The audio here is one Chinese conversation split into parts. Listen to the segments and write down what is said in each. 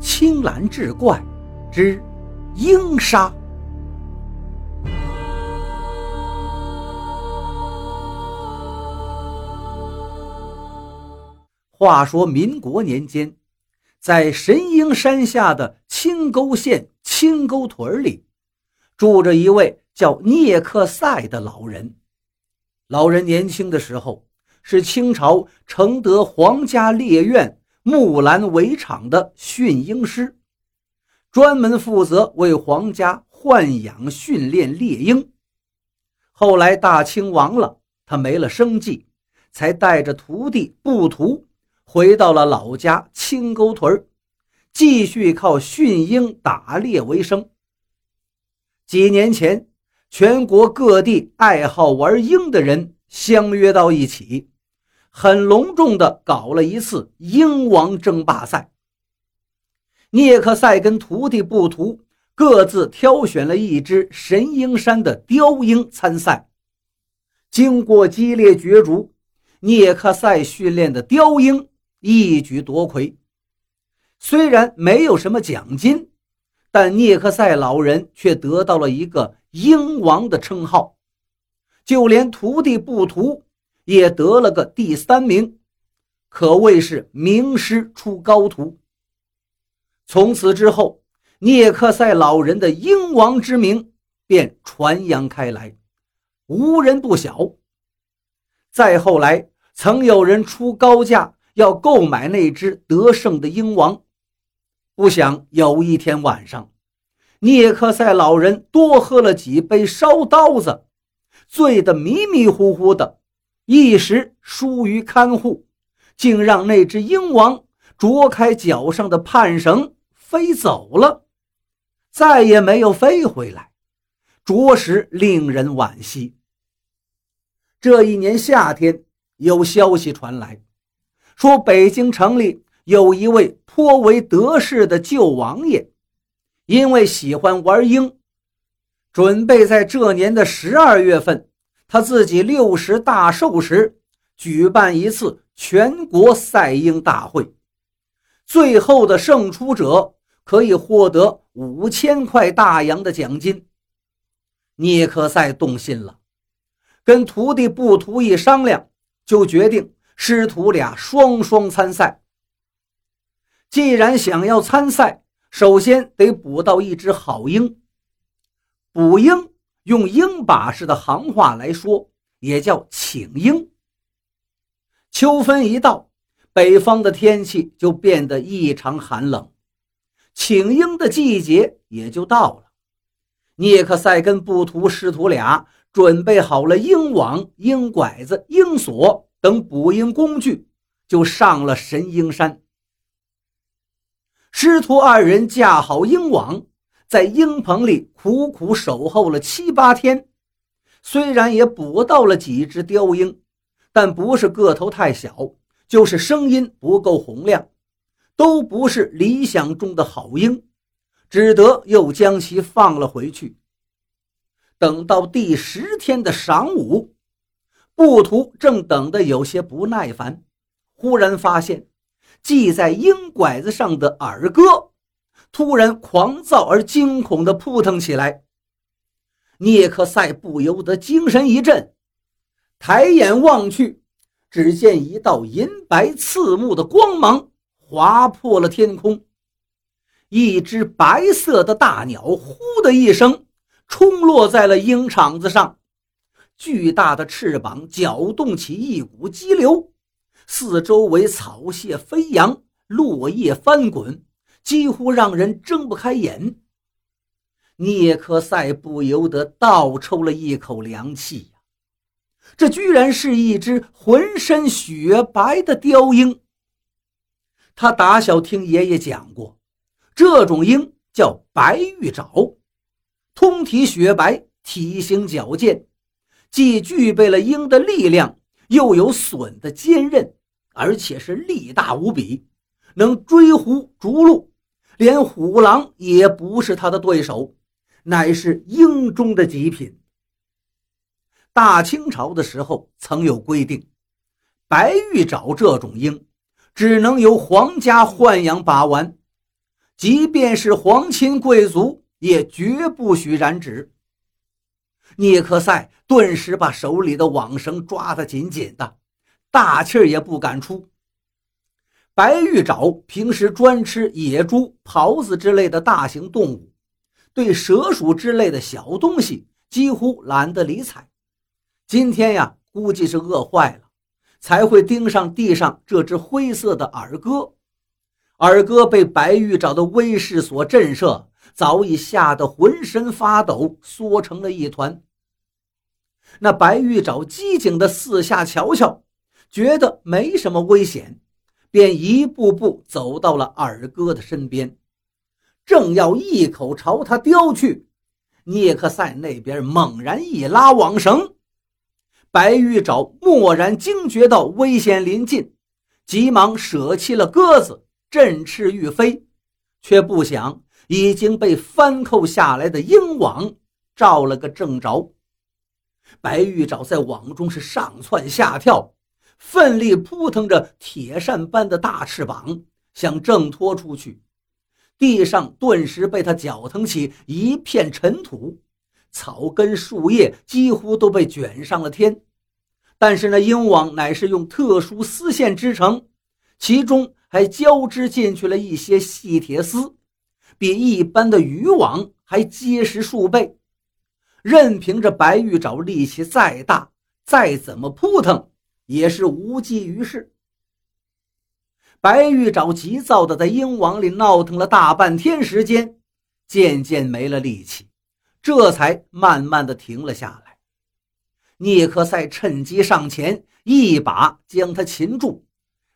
青蓝志怪之鹰杀。话说民国年间，在神鹰山下的青沟县青沟屯里，住着一位叫聂克赛的老人。老人年轻的时候是清朝承德皇家猎院木兰围场的驯鹰师，专门负责为皇家豢养训练猎鹰。后来大清亡了，他没了生计，才带着徒弟布图。回到了老家青沟屯继续靠驯鹰打猎为生。几年前，全国各地爱好玩鹰的人相约到一起，很隆重地搞了一次鹰王争霸赛。聂克赛跟徒弟布图各自挑选了一只神鹰山的雕鹰参赛，经过激烈角逐，聂克赛训练的雕鹰。一举夺魁，虽然没有什么奖金，但聂克赛老人却得到了一个“鹰王”的称号，就连徒弟布图也得了个第三名，可谓是名师出高徒。从此之后，聂克赛老人的“鹰王”之名便传扬开来，无人不晓。再后来，曾有人出高价。要购买那只得胜的鹰王，不想有一天晚上，聂克赛老人多喝了几杯烧刀子，醉得迷迷糊糊的，一时疏于看护，竟让那只鹰王啄开脚上的盼绳飞走了，再也没有飞回来，着实令人惋惜。这一年夏天，有消息传来。说北京城里有一位颇为得势的旧王爷，因为喜欢玩鹰，准备在这年的十二月份，他自己六十大寿时举办一次全国赛鹰大会，最后的胜出者可以获得五千块大洋的奖金。聂克赛动心了，跟徒弟布图一商量，就决定。师徒俩双双参赛。既然想要参赛，首先得捕到一只好鹰。捕鹰用鹰把式的行话来说，也叫请鹰。秋分一到，北方的天气就变得异常寒冷，请鹰的季节也就到了。聂克赛跟布图师徒俩准备好了鹰网、鹰拐子、鹰锁。等捕鹰工具，就上了神鹰山。师徒二人架好鹰网，在鹰棚里苦苦守候了七八天。虽然也捕到了几只雕鹰，但不是个头太小，就是声音不够洪亮，都不是理想中的好鹰，只得又将其放了回去。等到第十天的晌午。布图正等得有些不耐烦，忽然发现系在鹰拐子上的耳哥突然狂躁而惊恐地扑腾起来。聂克赛不由得精神一振，抬眼望去，只见一道银白刺目的光芒划破了天空，一只白色的大鸟“呼”的一声冲落在了鹰场子上。巨大的翅膀搅动起一股激流，四周围草屑飞扬，落叶翻滚，几乎让人睁不开眼。聂克赛不由得倒抽了一口凉气呀！这居然是一只浑身雪白的雕鹰。他打小听爷爷讲过，这种鹰叫白玉爪，通体雪白，体型矫健。既具备了鹰的力量，又有隼的坚韧，而且是力大无比，能追狐逐鹿，连虎狼也不是他的对手，乃是鹰中的极品。大清朝的时候曾有规定，白玉爪这种鹰只能由皇家豢养把玩，即便是皇亲贵族，也绝不许染指。聂克赛顿时把手里的网绳抓得紧紧的，大气也不敢出。白玉爪平时专吃野猪、狍子之类的大型动物，对蛇鼠之类的小东西几乎懒得理睬。今天呀，估计是饿坏了，才会盯上地上这只灰色的耳哥。耳哥被白玉爪的威势所震慑，早已吓得浑身发抖，缩成了一团。那白玉爪机警的四下瞧瞧，觉得没什么危险。便一步步走到了二哥的身边，正要一口朝他叼去，聂克赛那边猛然一拉网绳，白玉爪蓦然惊觉到危险临近，急忙舍弃了鸽子，振翅欲飞，却不想已经被翻扣下来的鹰网照了个正着。白玉爪在网中是上蹿下跳。奋力扑腾着铁扇般的大翅膀，想挣脱出去，地上顿时被他搅腾起一片尘土，草根树叶几乎都被卷上了天。但是那鹰网乃是用特殊丝线织成，其中还交织进去了一些细铁丝，比一般的渔网还结实数倍。任凭着白玉爪力气再大，再怎么扑腾。也是无济于事。白玉爪急躁的在鹰网里闹腾了大半天时间，渐渐没了力气，这才慢慢的停了下来。聂克赛趁机上前，一把将他擒住，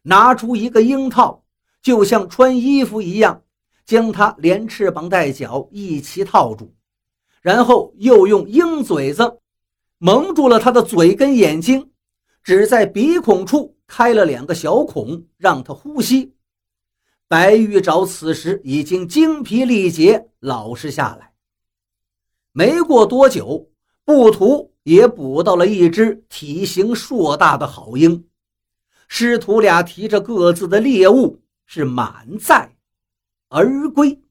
拿出一个鹰套，就像穿衣服一样，将他连翅膀带脚一齐套住，然后又用鹰嘴子蒙住了他的嘴跟眼睛。只在鼻孔处开了两个小孔，让他呼吸。白玉爪此时已经精疲力竭，老实下来。没过多久，布图也捕到了一只体型硕大的好鹰。师徒俩提着各自的猎物，是满载而归。